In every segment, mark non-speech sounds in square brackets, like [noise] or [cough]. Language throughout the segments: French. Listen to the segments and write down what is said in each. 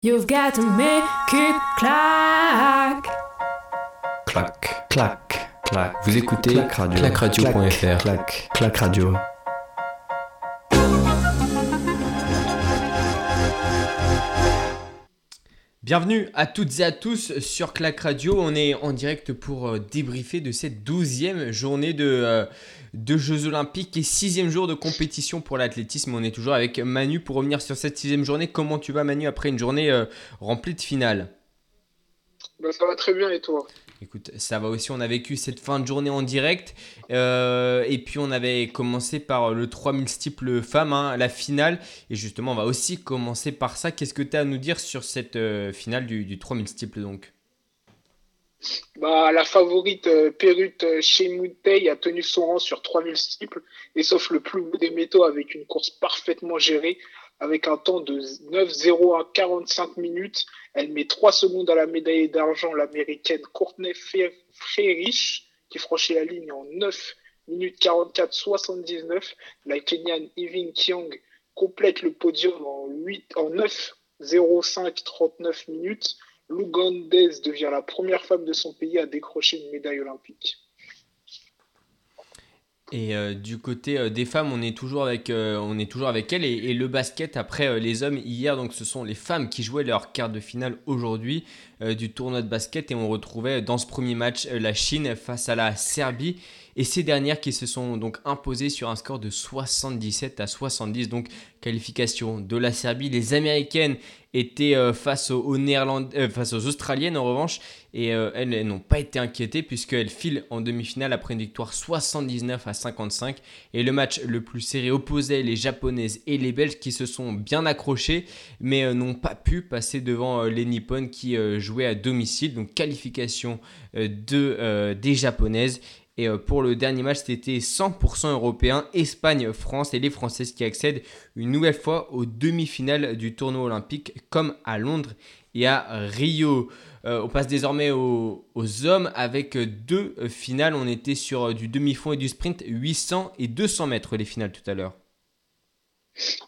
You've got to make it clack. Clac, clac, clac. Vous écoutez Clac Radio. clacradio.fr. Clac, clac radio. Bienvenue à toutes et à tous sur Clac Radio. On est en direct pour euh, débriefer de cette douzième journée de, euh, de Jeux Olympiques et sixième jour de compétition pour l'athlétisme. On est toujours avec Manu pour revenir sur cette sixième journée. Comment tu vas Manu après une journée euh, remplie de finales? Bah, Ça va très bien et toi? Écoute, ça va aussi, on a vécu cette fin de journée en direct. Euh, et puis on avait commencé par le 3000 steeple femmes, hein, la finale. Et justement, on va aussi commencer par ça. Qu'est-ce que tu as à nous dire sur cette euh, finale du, du 3000 steeple donc? Bah, la favorite euh, Perut Shemoutei a tenu son rang sur 3000 steeple et sauf le plus beau des métaux avec une course parfaitement gérée avec un temps de 9-0 à 45 minutes. Elle met 3 secondes à la médaille d'argent, l'américaine Courtney Frerich, qui franchit la ligne en 9 minutes 44-79. La Kenyan Yvin Kiang complète le podium en, 8, en 9 05 39 minutes. L'Ougandaise devient la première femme de son pays à décrocher une médaille olympique. Et euh, du côté euh, des femmes, on est toujours avec, euh, on est toujours avec elles. Et, le basket, après les hommes, hier, donc ce sont les femmes qui jouaient leur quart de finale aujourd'hui du tournoi de basket. Et on retrouvait dans ce premier match la Chine face à la Serbie. Et ces dernières qui se sont donc imposées sur un score de 77 à 70. Donc qualification de la Serbie. Les Américaines étaient euh, face, aux, euh, face aux Australiennes en revanche. Et euh, elles, n'ont pas été inquiétées puisqu'elles filent en demi-finale après une victoire 79 à 55. Et le match le plus serré opposait les Japonaises et les Belges qui se sont bien accrochés mais n'ont pas pu passer devant les Nippon qui jouaient à domicile. Donc qualification de, des Japonaises. Et euh, pour le dernier match, c'était 100% européen, Espagne-France et les Françaises qui accèdent une nouvelle fois aux demi-finales du tournoi olympique comme à Londres et à Rio. Euh, on passe désormais aux, hommes avec deux finales. On était sur du demi-fond et du sprint, 800 et 200 mètres les finales tout à l'heure.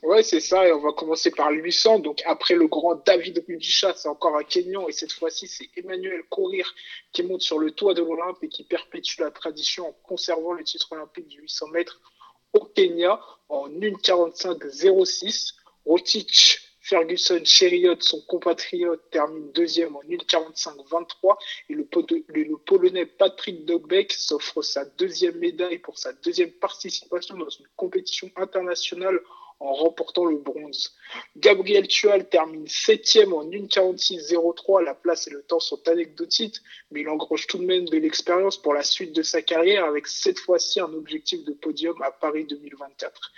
Ouais, c'est ça. Et on va commencer par 800. Donc, après le grand David Rudisha, c'est encore un Kenyan. Et cette fois-ci, c'est Emmanuel Courir qui monte sur le toit de l'Olympe et qui perpétue la tradition en conservant le titre olympique du 800 mètres au Kenya en 1,45,06. Rotich, Ferguson, Cheriot, son compatriote, termine deuxième en 1,45,23. Et le, le, Polonais Patrick Dobek s'offre sa deuxième médaille pour sa deuxième participation dans une compétition internationale en remportant le bronze. Gabriel Tual termine septième en 1,46,03. La place et le temps sont anecdotiques, mais il engrange tout de même de l'expérience pour la suite de sa carrière avec cette fois-ci un objectif de podium à Paris 2024.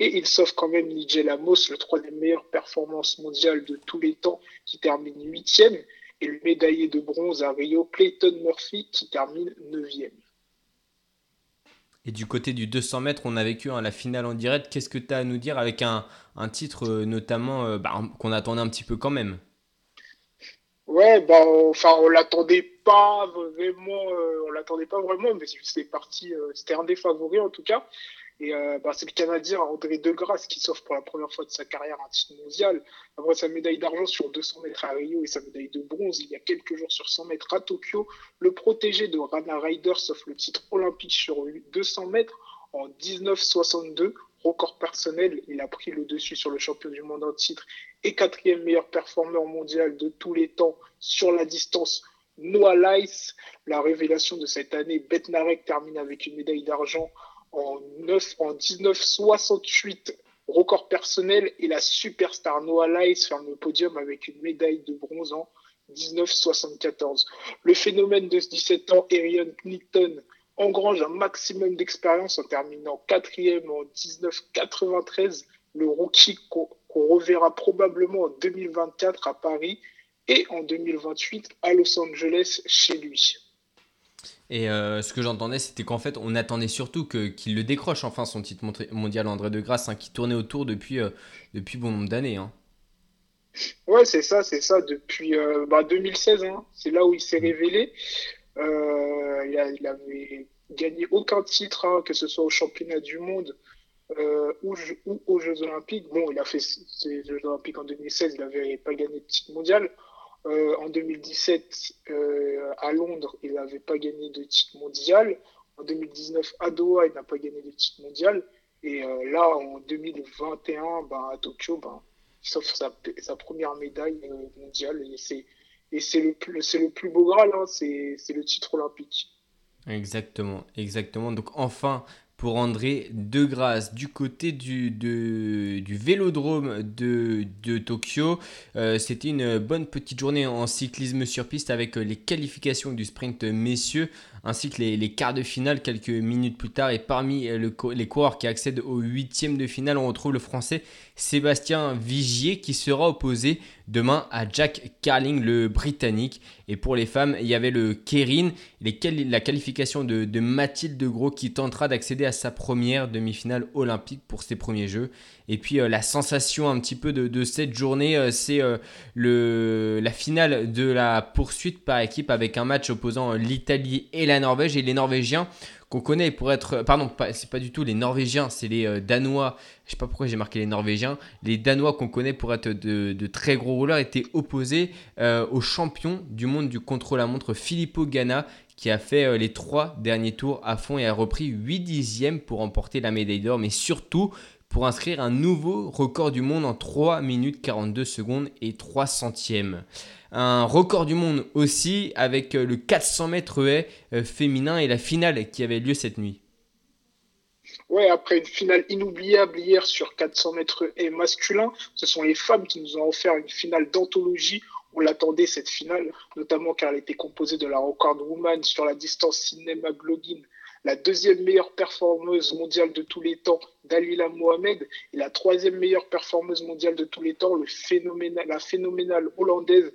Et il s'offre quand même Nigel Amos, le troisième meilleure performance mondiale de tous les temps, qui termine huitième, et le médaillé de bronze à Rio, Clayton Murphy, qui termine neuvième. Et du côté du 200 mètres, on a vécu la finale en direct. Qu'est-ce que tu as à nous dire avec un, titre euh, notamment euh, bah, qu'on attendait un petit peu quand même? Ouais, bah, enfin, on l'attendait pas vraiment, euh, on l'attendait pas vraiment, mais c'était parti, c'était un des favoris en tout cas. Et euh, bah, c'est le Canadien André Degrasse qui s'offre pour la première fois de sa carrière un titre mondial. Après sa médaille d'argent sur 200 mètres à Rio et sa médaille de bronze il y a quelques jours sur 100 mètres à Tokyo, le protégé de Rana Ryder s'offre le titre olympique sur 200 mètres en 1962. Record personnel, il a pris le dessus sur le champion du monde en titre et quatrième meilleur performeur mondial de tous les temps sur la distance Noah Lyles, la révélation de cette année, Betnarek termine avec une médaille d'argent en, 9, en 1968, record personnel, et la superstar Noah Lyles ferme le podium avec une médaille de bronze en 1974. Le phénomène de 17 ans, Erion Clinton, engrange un maximum d'expérience en terminant quatrième en 1993, le rookie qu'on reverra probablement en 2024 à Paris et en 2028 à Los Angeles chez lui. Et euh, ce que j'entendais, c'était qu'en fait, on attendait surtout qu'il le décroche enfin son titre mondial André de Grasse, hein, qui tournait autour depuis, euh, depuis bon nombre d'années. Hein. Ouais, c'est ça, c'est ça. Depuis 2016, bah, hein, c'est là où il s'est révélé. Euh, il, a, avait gagné aucun titre, que ce soit au championnat du monde ou, aux Jeux Olympiques. Bon, il a fait ses Jeux Olympiques en 2016, il n'avait pas gagné de titre mondial. En 2017, à Londres, il n'avait pas gagné de titre mondial. En 2019, à Doha, il n'a pas gagné de titre mondial. Et là, en 2021, ben, à Tokyo, ben, sauf sa, sa première médaille mondiale. Et c'est le plus beau Graal, hein, c'est le titre olympique. Exactement, exactement. Donc enfin, pour André De grâce du côté du, du vélodrome de, de Tokyo. Euh, c'était une bonne petite journée en cyclisme sur piste avec les qualifications du sprint messieurs ainsi que les, quarts de finale quelques minutes plus tard. Et parmi les coureurs qui accèdent au huitième de finale, on retrouve le français Sébastien Vigier qui sera opposé demain à Jack Carling, le britannique. Et pour les femmes, il y avait le Kerin, la qualification de, Mathilde Gros qui tentera d'accéder à sa première demi-finale olympique pour ses premiers jeux. Et puis euh, la sensation un petit peu de, cette journée, euh, c'est euh, la finale de la poursuite par équipe avec un match opposant l'Italie et la Norvège. Et les Norvégiens qu'on connaît pour être. Pardon, c'est pas du tout les Norvégiens, c'est les Danois. Je sais pas pourquoi j'ai marqué les Norvégiens. Les Danois qu'on connaît pour être de, très gros rouleurs étaient opposés au champion du monde du contre-la-montre Filippo Ganna qui a fait les trois derniers tours à fond et a repris 8 dixièmes pour remporter la médaille d'or. Mais surtout, pour inscrire un nouveau record du monde en 3 minutes 42 secondes et 3 centièmes. Un record du monde aussi avec euh, le 400 mètres haie euh, féminin et la finale qui avait lieu cette nuit. Ouais, après une finale inoubliable hier sur 400 mètres haie masculin, ce sont les femmes qui nous ont offert une finale d'anthologie on l'attendait cette finale, notamment car elle était composée de la record woman sur la distance cinéma la deuxième meilleure performeuse mondiale de tous les temps, Dalila Mohamed, et la troisième meilleure performeuse mondiale de tous les temps, le la phénoménale hollandaise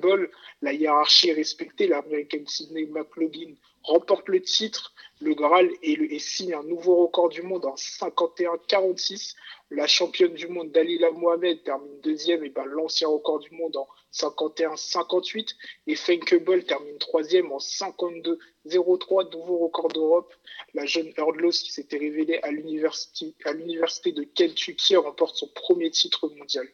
Bol. La hiérarchie est respectée, l'américaine Sydney McLaughlin remporte le titre, le Graal, et, et signe un nouveau record du monde en 51-46. La championne du monde, Dalila Mohamed, termine deuxième et bat l'ancien record du monde en 51-58. Et Fenke Ball termine troisième en 52-03, nouveau record d'Europe. La jeune Hurdlos qui s'était révélée à l'université de Kentucky remporte son premier titre mondial.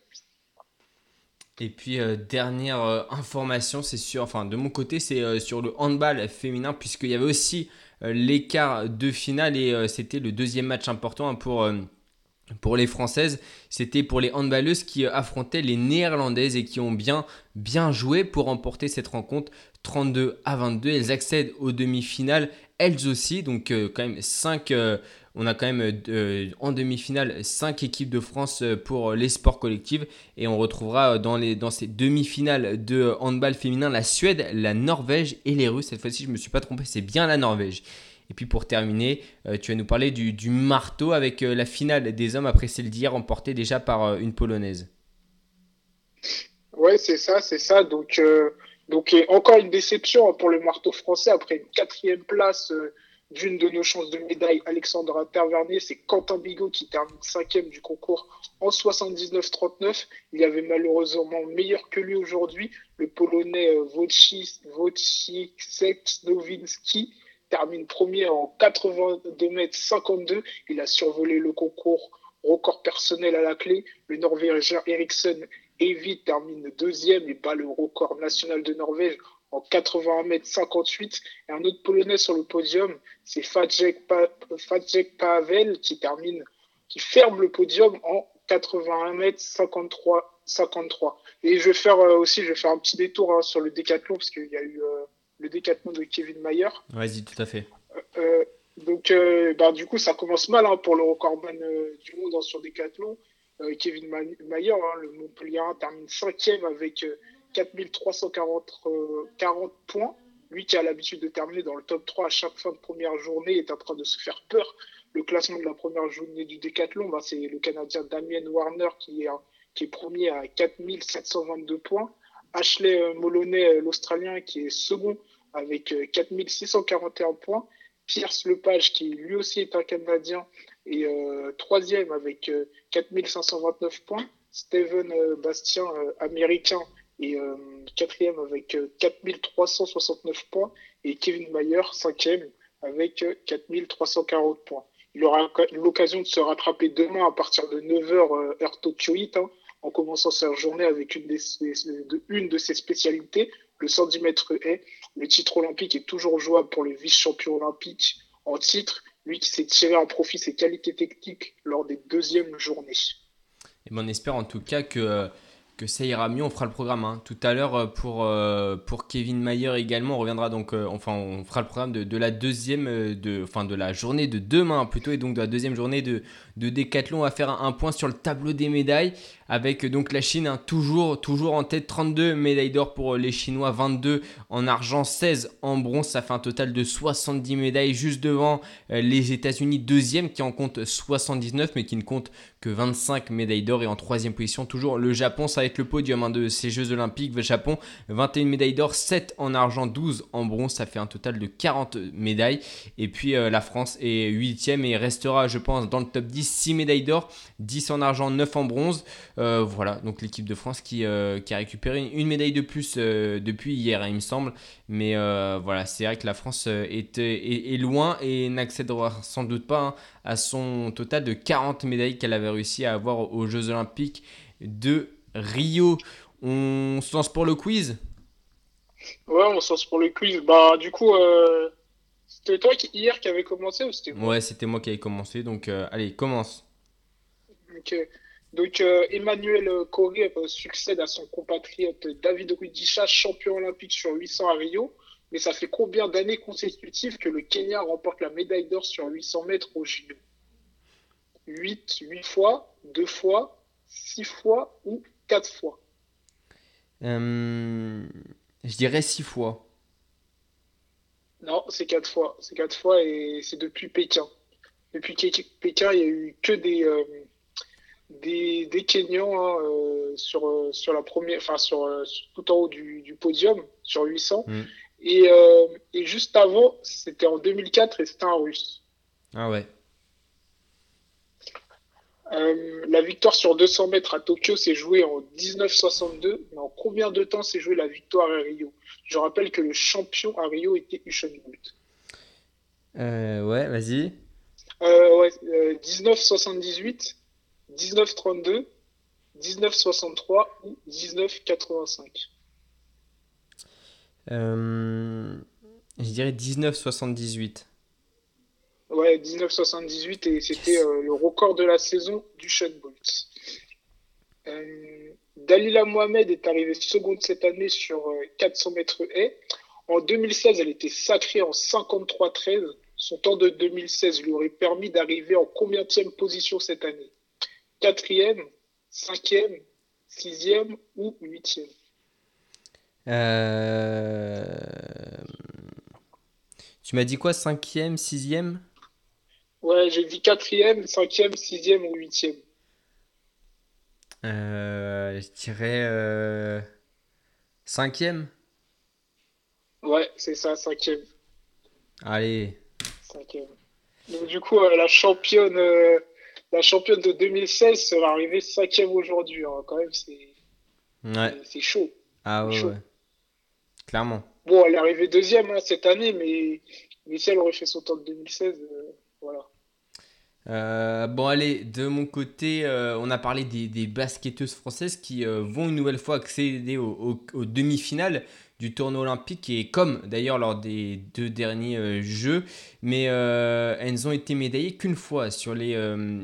Et puis euh, dernière euh, information, c'est sur, enfin de mon côté, c'est euh, sur le handball féminin puisqu'il y avait aussi l'écart de finale et c'était le deuxième match important pour pour les Françaises, c'était pour les handballeuses qui affrontaient les Néerlandaises et qui ont bien, joué pour remporter cette rencontre 32 à 22. Elles accèdent aux demi-finales elles aussi. Donc euh, quand même 5, euh, on a quand même euh, en demi-finale 5 équipes de France pour les sports collectifs. Et on retrouvera dans, dans ces demi-finales de handball féminin la Suède, la Norvège et les Russes. Cette fois-ci, je ne me suis pas trompé, c'est bien la Norvège. Et puis pour terminer, euh, tu vas nous parler du, marteau avec euh, la finale des hommes après celle d'hier remportée déjà par euh, une polonaise. Ouais, c'est ça, c'est ça. Donc, donc encore une déception hein, pour le marteau français après une quatrième place d'une de nos chances de médaille, Alexandra Tervernet. C'est Quentin Bigot qui termine cinquième du concours en 79-39. Il y avait malheureusement meilleur que lui aujourd'hui, le Polonais Wojciech Nowinski termine premier en 82 mètres 52. Il a survolé le concours record personnel à la clé. Le Norvégien Eriksson Evi termine deuxième et bat le record national de Norvège en 81 mètres 58. Et un autre Polonais sur le podium, c'est Fadjek, Pavel qui termine, qui ferme le podium en 81 mètres 53. 53. Et je vais faire euh, aussi, je vais faire un petit détour hein, sur le décathlon parce qu'il y a eu euh, le décathlon de Kevin Mayer. Vas-y, tout à fait. Euh, euh, donc, euh, bah, du coup, ça commence mal hein, pour le recordman du monde sur décathlon. Kevin Mayer, hein, le Montpellier, termine cinquième avec 4340 40 points. Lui qui a l'habitude de terminer dans le top 3 à chaque fin de première journée est en train de se faire peur. Le classement de la première journée du décathlon, bah, c'est le Canadien Damien Warner qui est, qui est premier à 4722 points. Ashley euh, Moloney, euh, l'Australien, qui est second avec 4641 euh, points. Pierce Lepage, qui lui aussi est un Canadien, est troisième avec 4529 points. Steven Bastien, américain, est quatrième avec 4369 points. Et Kevin Mayer, cinquième, avec 4340 points. Il aura l'occasion de se rattraper demain à partir de 9h heure tokyoïte, hein, en commençant sa journée avec une, de, ses spécialités, le 110 mètres haies. Le titre olympique est toujours jouable pour le vice-champion olympique en titre, lui qui s'est tiré à profit ses qualités techniques lors des deuxièmes journées. Et ben, on espère en tout cas que que ça ira mieux. On fera le programme hein. tout à l'heure euh, pour, euh, pour Kevin Mayer également. On reviendra donc, euh, enfin, on fera le programme de, de la deuxième, de, enfin, de la journée de demain plutôt, et donc de la deuxième journée de, de Décathlon. On faire un, point sur le tableau des médailles avec donc la Chine hein, toujours, toujours en tête, 32 médailles d'or pour les Chinois, 22 en argent, 16 en bronze. Ça fait un total de 70 médailles juste devant les États-Unis, deuxième qui en compte 79, mais qui ne compte que 25 médailles d'or. Et en troisième position, toujours le Japon. Ça le podium hein, de ces Jeux Olympiques. Le Japon, 21 médailles d'or, 7 en argent, 12 en bronze. Ça fait un total de 40 médailles. Et puis euh, la France est 8ème et restera, je pense, dans le top 10. 6 médailles d'or, 10 en argent, 9 en bronze. Euh, voilà, donc l'équipe de France qui, euh, qui, a récupéré une, médaille de plus depuis hier, hein, il me semble. Mais voilà, c'est vrai que la France est, est, loin et n'accédera sans doute pas hein, à son total de 40 médailles qu'elle avait réussi à avoir aux Jeux Olympiques de Rio. On se lance pour le quiz? Ouais, on se lance pour le quiz. Bah, du coup, euh, c'était toi qui, hier qui avait commencé ou c'était Ouais, c'était moi qui avais commencé. Donc, euh, allez, commence. Ok. Donc, euh, Emmanuel Corée succède à son compatriote David Rudisha, champion olympique sur 800 à Rio. Mais ça fait combien d'années consécutives que le Kenya remporte la médaille d'or sur 800 mètres au JO 8, 8 fois, 2 fois, 6 fois ou Quatre fois? Euh, je dirais six fois. Non, c'est quatre fois. C'est quatre fois et c'est depuis Pékin. Depuis Pékin, il n'y a eu que des, euh, des, des, Kenyans hein, euh, sur, sur la première, enfin sur, tout en haut du, podium, sur 800. Mm. Et, et, juste avant, c'était en 2004 et c'était un russe. Ah ouais. Euh, la victoire sur 200 mètres à Tokyo s'est jouée en 1962, mais en combien de temps s'est jouée la victoire à Rio? Je rappelle que le champion à Rio était Usain Bolt. Euh, ouais, vas-y. Euh, ouais, 1978, 1932, 1963 ou 1985 Je dirais 1978. Ouais, 1978 et c'était euh, le record de la saison du Sean Bolt. Euh, Dalila Mohamed est arrivée seconde cette année sur 400 euh, mètres haies. En 2016, elle était sacrée en 53-13. Son temps de 2016 lui aurait permis d'arriver en combienième position cette année? Quatrième, cinquième, sixième ou huitième Tu m'as dit quoi Cinquième, sixième? Ouais, j'ai dit quatrième, cinquième, sixième ou huitième. Euh, je dirais euh, cinquième? Ouais, c'est ça, cinquième. Allez. Cinquième. Donc du coup, euh, la championne, la championne de 2016 sera arrivée cinquième aujourd'hui. Hein. Quand même, c'est ouais. chaud. Ah ouais, ouais, Clairement. Bon, elle est arrivée deuxième hein, cette année, mais, mais si elle aurait fait son temps de 2016, voilà. Euh, bon allez, de mon côté, euh, on a parlé des, basketteuses françaises qui euh, vont une nouvelle fois accéder aux demi-finales du tournoi olympique et comme d'ailleurs lors des deux derniers jeux, mais elles ont été médaillées qu'une fois sur les,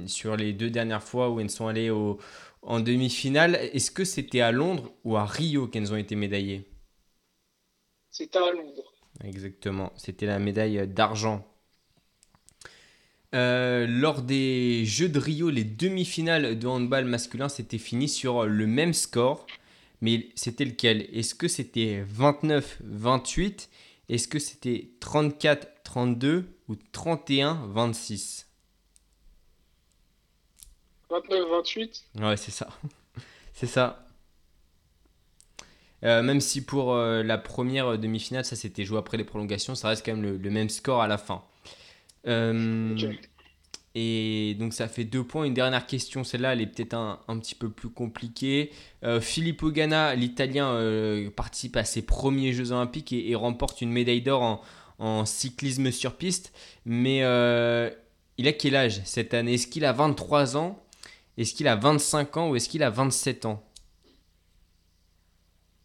sur les deux dernières fois où elles sont allées au, en demi-finale. Est-ce que c'était à Londres ou à Rio qu'elles ont été médaillées? C'était à Londres. Exactement, c'était la médaille d'argent euh, lors des Jeux de Rio, les demi-finales de handball masculin, c'était fini sur le même score. Mais c'était lequel? Est-ce que c'était 29-28 Est-ce que c'était 34-32 ou 31-26 29-28 Ouais, c'est ça. [laughs] c'est ça. Euh, même si pour euh, la première demi-finale, ça s'était joué après les prolongations, ça reste quand même le même score à la fin. Euh, et donc ça fait deux points. Une dernière question, celle-là, elle est peut-être un, un, petit peu plus compliquée. Euh, Filippo Ganna, l'Italien, euh, participe à ses premiers Jeux Olympiques et, remporte une médaille d'or en, en, cyclisme sur piste. Mais il a quel âge cette année? Est-ce qu'il a 23 ans? Est-ce qu'il a 25 ans ou est-ce qu'il a 27 ans?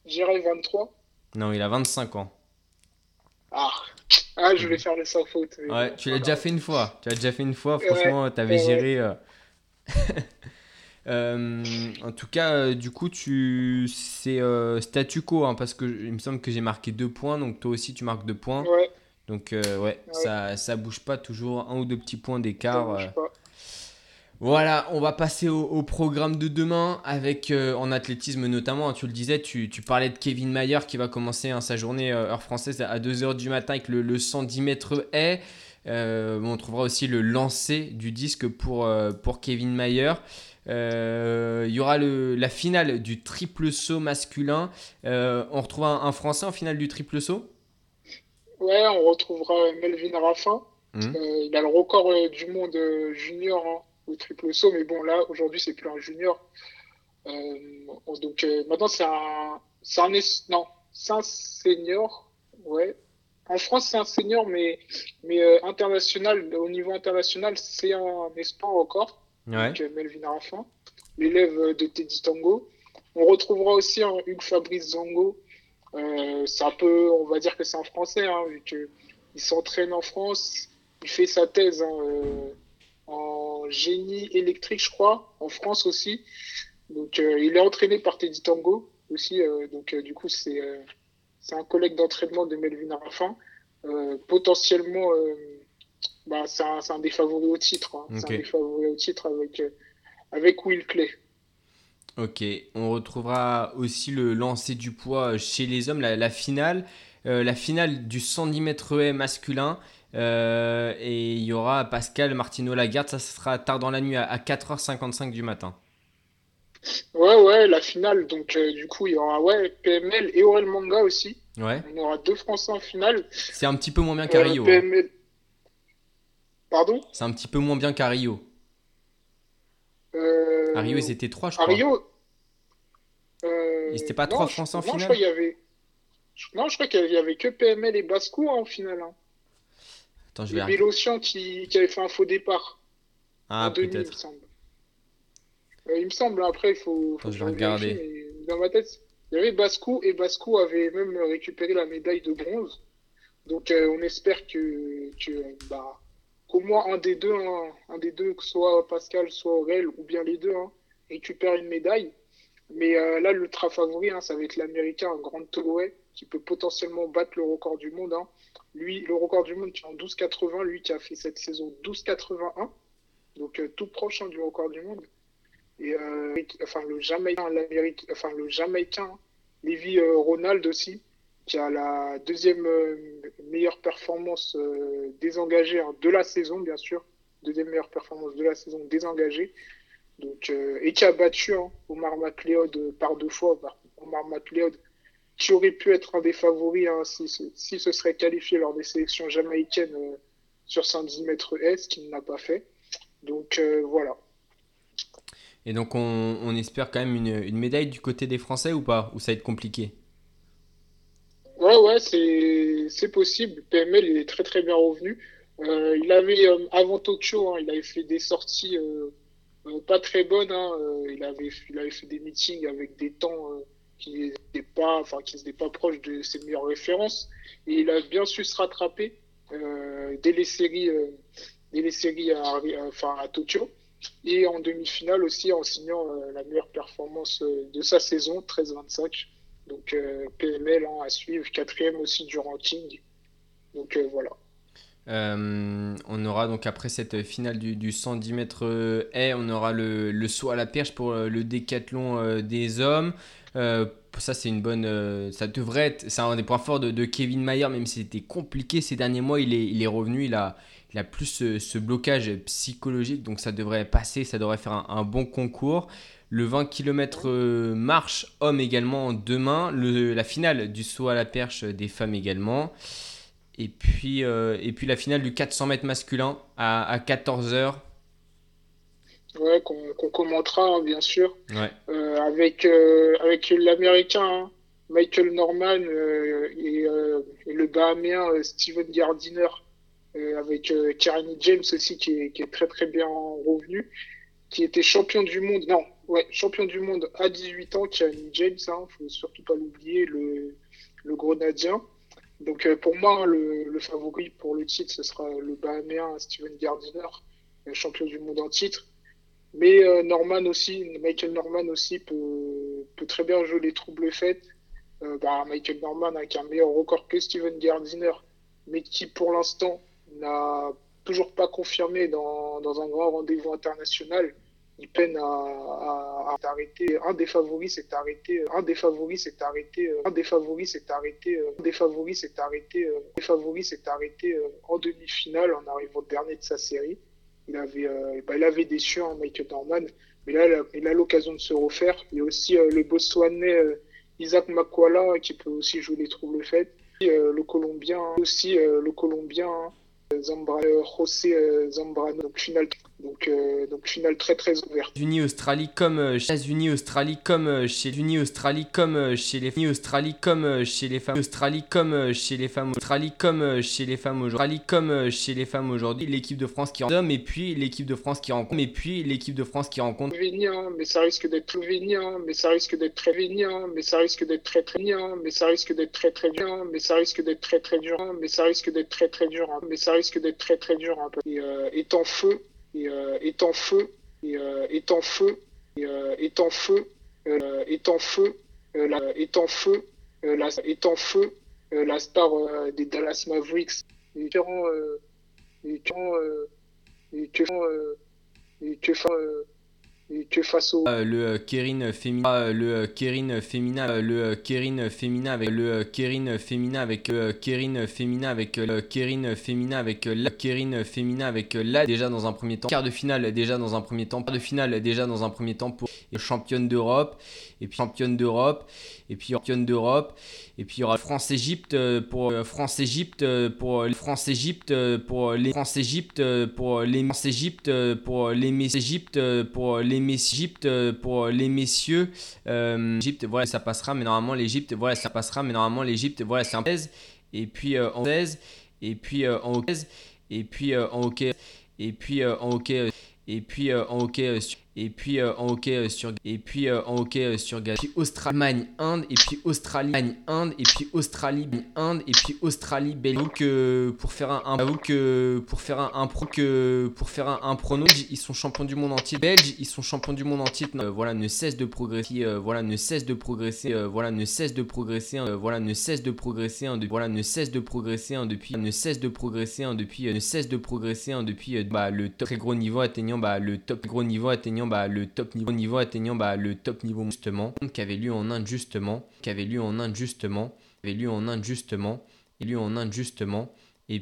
J'irai 23. Non, il a 25 ans. Ah, ah je vais faire le sans faute. mais Ouais, tu l'as déjà fait une fois. Tu l'as déjà fait une fois. Ouais, Franchement, t'avais ouais, géré. euh. [laughs] Euh, en tout cas, euh, du coup, tu c'est euh, statu quo hein, parce que il me semble que j'ai marqué deux points, donc toi aussi tu marques deux points. Ouais, Donc ouais, ça ça bouge pas toujours un ou deux petits points d'écart. Voilà, on va passer au, au programme de demain avec euh, en athlétisme notamment. hein, tu le disais, tu, tu parlais de Kevin Mayer qui va commencer hein, sa journée euh, heure française à 2h du matin avec le, le 110 mètres haies. Euh, on trouvera aussi le lancer du disque pour, pour Kevin Mayer. Il y aura le, la finale du triple saut masculin. On retrouve un, un Français en finale du triple saut? Ouais, on retrouvera Melvin Raffin. Euh, il a le record du monde junior hein, au triple saut, mais bon, là, aujourd'hui, c'est plus un junior. Euh, donc, euh, maintenant, c'est un, c'est un, non, c'est un senior, ouais. En France, c'est un senior, mais, mais euh, international, au niveau international, c'est un espoir encore. Ouais. donc Melvin Raffin, l'élève de Teddy Tango. On retrouvera aussi un Hugues Fabrice Zango. Euh, c'est un peu, on va dire que c'est un Français, hein, vu que il s'entraîne en France. Il fait sa thèse hein, en génie électrique, je crois, en France aussi. Donc, euh, il est entraîné par Teddy Tango aussi. euh, donc, euh, du coup, c'est un collègue d'entraînement de Melvin. Euh, potentiellement, bah, c'est un, un des favoris au titre. hein. C'est un des favoris au titre avec, euh, avec Will Clay. Ok, on retrouvera aussi le lancer du poids chez les hommes, la, la finale, la finale du 110 mètres haies masculin. Euh, et il y aura Pascal Martino Lagarde, ça, sera tard dans la nuit à, à 4h55 du matin. Ouais, ouais, la finale. Donc, euh, du coup, il y aura ouais, PML et Aurel Manga aussi. Ouais, On aura deux Français en finale. c'est un petit peu moins bien qu'à Euh, Rio. hein. PML. Pardon? C'est un petit peu moins bien qu'à Rio. euh... À Rio, ils étaient trois, je À crois. Rio euh, Ils étaient pas non, trois je- Français en non, je finale crois qu'il y avait... je- Non, je crois qu'il y avait que PML et Basco hein, en finale. Hein. Attends, je vais qui, qui avait fait un faux départ Ah, il peut-être. semble. Euh, il me semble, après, il faut, faut Attends, je vais regarder. dans ma tête, il y avait Bascou et Bascou avait même récupéré la médaille de bronze. Donc, euh, on espère que, que bah, qu'au moins un des deux, hein, un des deux, que soit Pascal, soit Aurel, ou bien les deux, hein, récupère une médaille. Mais euh, là, l'ultra favori, hein, ça va être l'américain Grant Holloway, qui peut potentiellement battre le record du monde. Lui, le record du monde qui est en 12,80, lui qui a fait cette saison 12,81, donc euh, tout proche hein, du record du monde. Et euh, enfin le Jamaïcain, l'Amérique, Lévi euh, Ronald aussi, qui a la deuxième meilleure performance désengagée hein, de la saison, bien sûr, deuxième meilleure performance de la saison désengagée. Donc, et qui a battu hein, Omar McLeod par deux fois. Omar McLeod, qui aurait pu être un des favoris hein, si, si, si se serait qualifié lors des sélections jamaïcaines euh, sur 110 mètres S, qu'il n'a pas fait. Donc euh, voilà. Et donc, on, on espère quand même une, une médaille du côté des Français ou pas? Ou ça va être compliqué? Ouais, ouais, c'est possible. PML, il est très très bien revenu. Euh, il avait, euh, avant Tokyo, hein, il avait fait des sorties euh, pas très bonnes. hein. Il avait, il avait fait des meetings avec des temps qui n'étaient pas, enfin, qui n'étaient pas proches de ses meilleures références. Et il a bien su se rattraper euh, dès les séries, euh, dès les séries à, à- enfin, à Tokyo. Et en demi-finale aussi en signant euh, la meilleure performance euh, de sa saison, 13-25. Donc euh, PML hein, à suivre, quatrième aussi du ranking. Donc euh, voilà. Euh, on aura donc après cette finale du, du 110 mètres euh, haies, on aura le, le saut à la perche pour euh, le décathlon euh, des hommes. Euh, ça c'est une bonne, euh, ça devrait être, c'est un des points forts de, Kevin Mayer, même si c'était compliqué ces derniers mois, il est, revenu, il a, plus ce, blocage psychologique, donc ça devrait passer, ça devrait faire un, bon concours. Le 20 km marche homme également demain, le, la finale du saut à la perche des femmes également. Et puis, euh, et puis la finale du 400 mètres masculin à, à 14h. Ouais, qu'on commentera hein, bien sûr. Ouais. Euh, avec, euh, avec l'américain hein, Michael Norman euh, et, et le bahaméen Steven Gardiner avec euh, James aussi qui est, qui est, très très bien revenu, qui était champion du monde, non, ouais, champion du monde à 18 ans, Kerry James, il hein, faut surtout pas l'oublier, le, le Grenadien. Donc pour moi, le, le, favori pour le titre, ce sera le Bahaméen Steven Gardiner, champion du monde en titre. Mais euh, Norman aussi, Michael Norman aussi peut, très bien jouer les troubles faits. Euh, bah, Michael Norman avec un meilleur record que Steven Gardiner, mais qui pour l'instant n'a toujours pas confirmé dans, un grand rendez-vous international. Il peine à, à, arrêter. Un des favoris s'est arrêté. Un des favoris s'est arrêté. Un des favoris s'est arrêté. Un des favoris s'est arrêté. Un des favoris s'est arrêté en demi-finale en arrivant dernier de sa série. Il avait, euh, bah, il avait déçu hein, Michael Norman, mais là, il a l'occasion de se refaire. Il y a aussi euh, le Botswanais euh, Isaac Makwala qui peut aussi jouer les troubles faits. le Colombien, aussi le Colombien Zambra, José Zambrano, donc finale donc, euh, donc finale très très ouverte. Unis Australie comme euh, chez Unis Australie comme euh, chez Unis Australie comme chez les Unis Australie comme chez les femmes Australie comme chez les femmes Australie comme chez les femmes aujourd'hui comme chez les femmes aujourd'hui l'équipe de France qui rencontre et puis l'équipe de France qui rencontre et puis l'équipe de France qui rencontre Vénien mais ça risque d'être Vénien mais ça risque d'être très Vénien mais ça risque d'être très très bien mais ça risque d'être très très bien mais ça risque d'être très très dur mais ça risque d'être très très dur mais ça risque d'être très très dur un peu et étant feu et euh, est en feu. Et est en feu. Et est en feu. Est en feu. Est en feu. Est en feu. La star des Dallas Mavericks que face au euh, le Kérin féminin le Kérin féminin le Kérin féminin avec le Kérin féminin avec le Kérin féminin avec le Kérin féminin avec la Kérin féminin avec la déjà dans un premier temps quart de finale déjà dans un premier temps quart de finale déjà dans un premier temps pour championne d'Europe et puis championne d'Europe et puis championne d'Europe et puis il y aura France Égypte pour France Égypte pour France Égypte pour les France Égypte pour les France Égypte pour les Égypte pour les Égypte pour les messieurs Égypte voilà ça passera mais normalement l'Égypte voilà ça passera mais normalement l'Égypte voilà c'est un 16 et puis en 16 et puis en hockey et puis en hockey et puis en hockey et puis en hockey et puis euh, en hockey euh, sur et puis euh, en hockey sur gaz. Puis Australie, Inde et puis Australie, Inde et puis Australie, Inde et puis Australie, Belgique. que pour faire un, que pour faire un, un pro que pour faire un, un ils sont champions du monde entier. Belges, ils sont champions du monde entier. voilà, ne cesse de progresser. voilà, ne cesse de progresser. voilà, ne cesse de progresser. voilà, ne cesse de progresser. voilà, ne cesse de progresser depuis ne cesse de progresser depuis ne cesse de progresser depuis bah, le top très gros niveau atteignant bah, le top gros niveau atteignant bah, le top niveau, niveau atteignant bah, le top niveau justement, qui avait lieu en Inde justement, qui lieu en Inde justement, qui avait lieu en Inde justement, et lieu en Inde justement. Et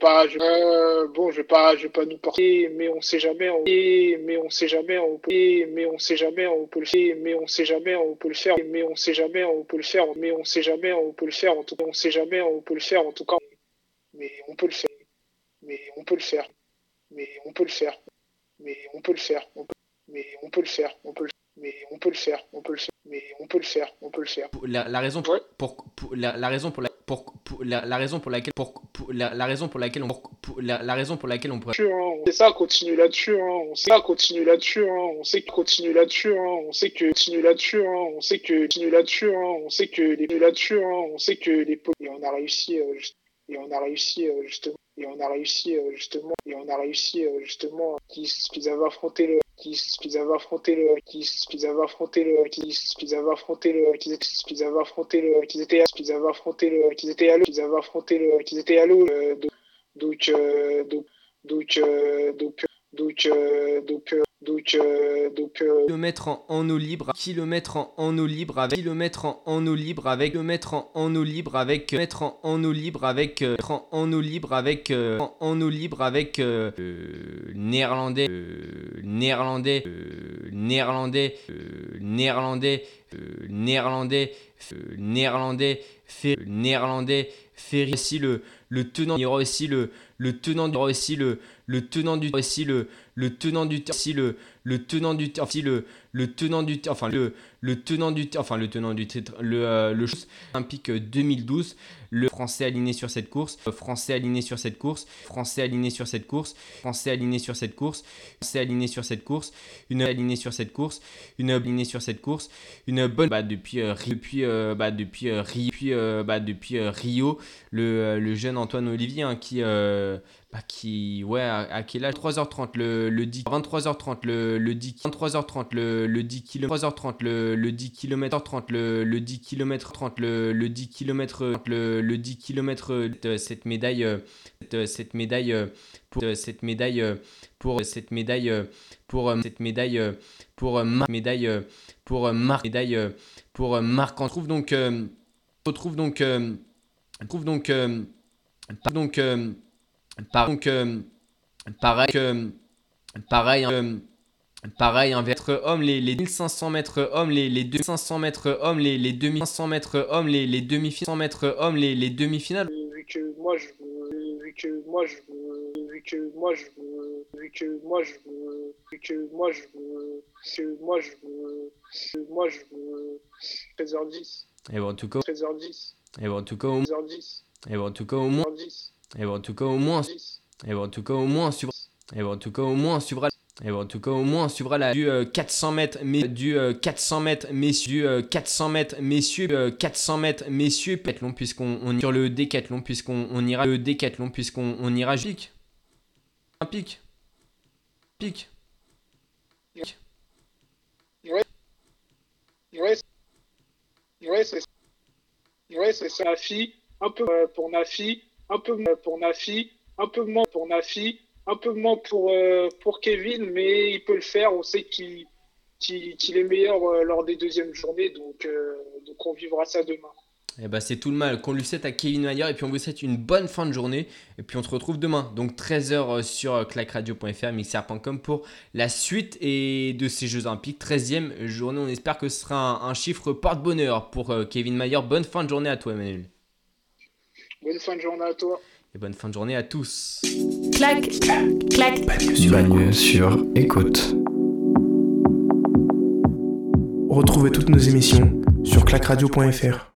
je, euh, bon, je pas, je pas nous porter, mais on sait jamais, on, mais on sait jamais, on peut, mais on sait jamais, on peut le faire, mais on sait jamais, on peut le faire, mais on sait jamais, on peut le faire, mais on sait jamais, on peut le faire, en tout cas, on sait jamais, on peut le faire, en tout cas, mais on peut le faire, mais on peut le faire, mais on peut le faire, mais on peut le faire, mais on peut le faire, on peut le mais on peut le faire, on peut le faire, mais on peut le faire, on peut le faire. La, la raison pour, pour, pour la, la, raison pour la pour, pour la, la, raison pour laquelle pour, pour la, la, raison pour laquelle on pour, la, la raison pour laquelle on pourrait hein, on sait ça continue là-dessus hein, on sait ça continue là-dessus hein, on sait que continue là-dessus hein, on sait que continue là-dessus hein, on sait que continue là-dessus hein, on sait que les là-dessus hein, on sait que les et on a réussi euh, et on a réussi euh, justement et on a réussi euh, justement et on a réussi euh, justement qu'ils avaient affronté le qu'ils avaient affronté le qu'ils avaient affronté le qu'ils avaient affronté le qu'ils avaient affronté le qu'ils étaient qu'ils avaient affronté le qu'ils étaient à qu'ils avaient affronté le qu'ils étaient à l'eau donc donc donc donc donc donc donc, euh, donc euh... kilomètres en, en, eau libre, kilomètres en, en eau libre avec kilomètres en, en eau libre avec kilomètres en, en eau libre avec mètres en, en eau libre avec euh, en, en eau libre avec euh, en eau libre avec euh, néerlandais néerlandais néerlandais néerlandais néerlandais néerlandais néerlandais ferry si le le tenant, aura aussi le, le tenant du, aussi le, le tenant du, aussi le, le tenant du, aussi le, le tenant du, aussi le, le tenant du, enfin le, le tenant du, enfin le tenant du titre, le, euh, le olympique 2012, le français aligné sur cette course, français aligné sur cette course, français aligné sur cette course, français aligné sur cette course, français aligné sur cette course, une aligné sur cette course, une alignée sur cette course, une bonne, bah depuis, euh, depuis, euh, bah depuis depuis, bah depuis Rio, le, le jeune Antoine Olivier hein, qui bah, qui, ouais, à, quel âge? 3h30 le, le 10, 23h30 le, le 10, 23h30 le, le 10 km, 3h30 le, le 10 km 30 le, le 10 km 30 le, le 10 km le, le 10 km cette médaille, cette médaille pour cette médaille pour cette médaille pour cette médaille pour médaille pour Marc médaille pour Marc on trouve donc retrouve donc trouve donc donc par donc, euh, pareil que pareil euh, pareil un être homme les, les 1500 mètres hommes les, les 2500 mètres hommes les, les 2500 mètres hommes les, les demi-finales mètres hommes les, les demi-finales vu que moi je vu que moi je vu que moi je vu que moi je vu que moi je que moi je que moi je veux. 13h10 et bon en tout cas 13h10 et bon en tout cas au 13h10 et bon en tout cas au moins. 10 et bon, en tout cas, au moins, et bon, en tout cas, au moins, suivra, et bon, en tout cas, au moins, suivra, et bon, en tout cas, au moins, suivra la du 400 mètres, mais du 400 mètres, messieurs, du 400 mètres, messieurs, 400 mètres, messieurs, long puisqu'on on sur le décathlon, puisqu'on on ira le décathlon, puisqu'on on ira pic, un pic, pic, ouais, ouais, ouais, ouais, c'est ça, Nafi, un peu pour Nafi un peu pour Nafi, un peu moins pour Nafi, un peu moins pour, euh, pour Kevin, mais il peut le faire. On sait qu'il est meilleur euh, lors des deuxièmes journées, donc, euh, donc on vivra ça demain. Et eh bah ben, c'est tout le mal qu'on lui souhaite à Kevin Mayer et puis on vous souhaite une bonne fin de journée et puis on se retrouve demain donc 13h sur clacradio.fr mixer.com pour la suite et de ces Jeux Olympiques 13e journée on espère que ce sera un, chiffre porte-bonheur pour Kevin Mayer bonne fin de journée à toi Emmanuel Bonne fin de journée à toi. Et bonne fin de journée à tous. Clac, clac. Bagne sur écoute. Retrouvez toutes nos émissions sur clacradio.fr.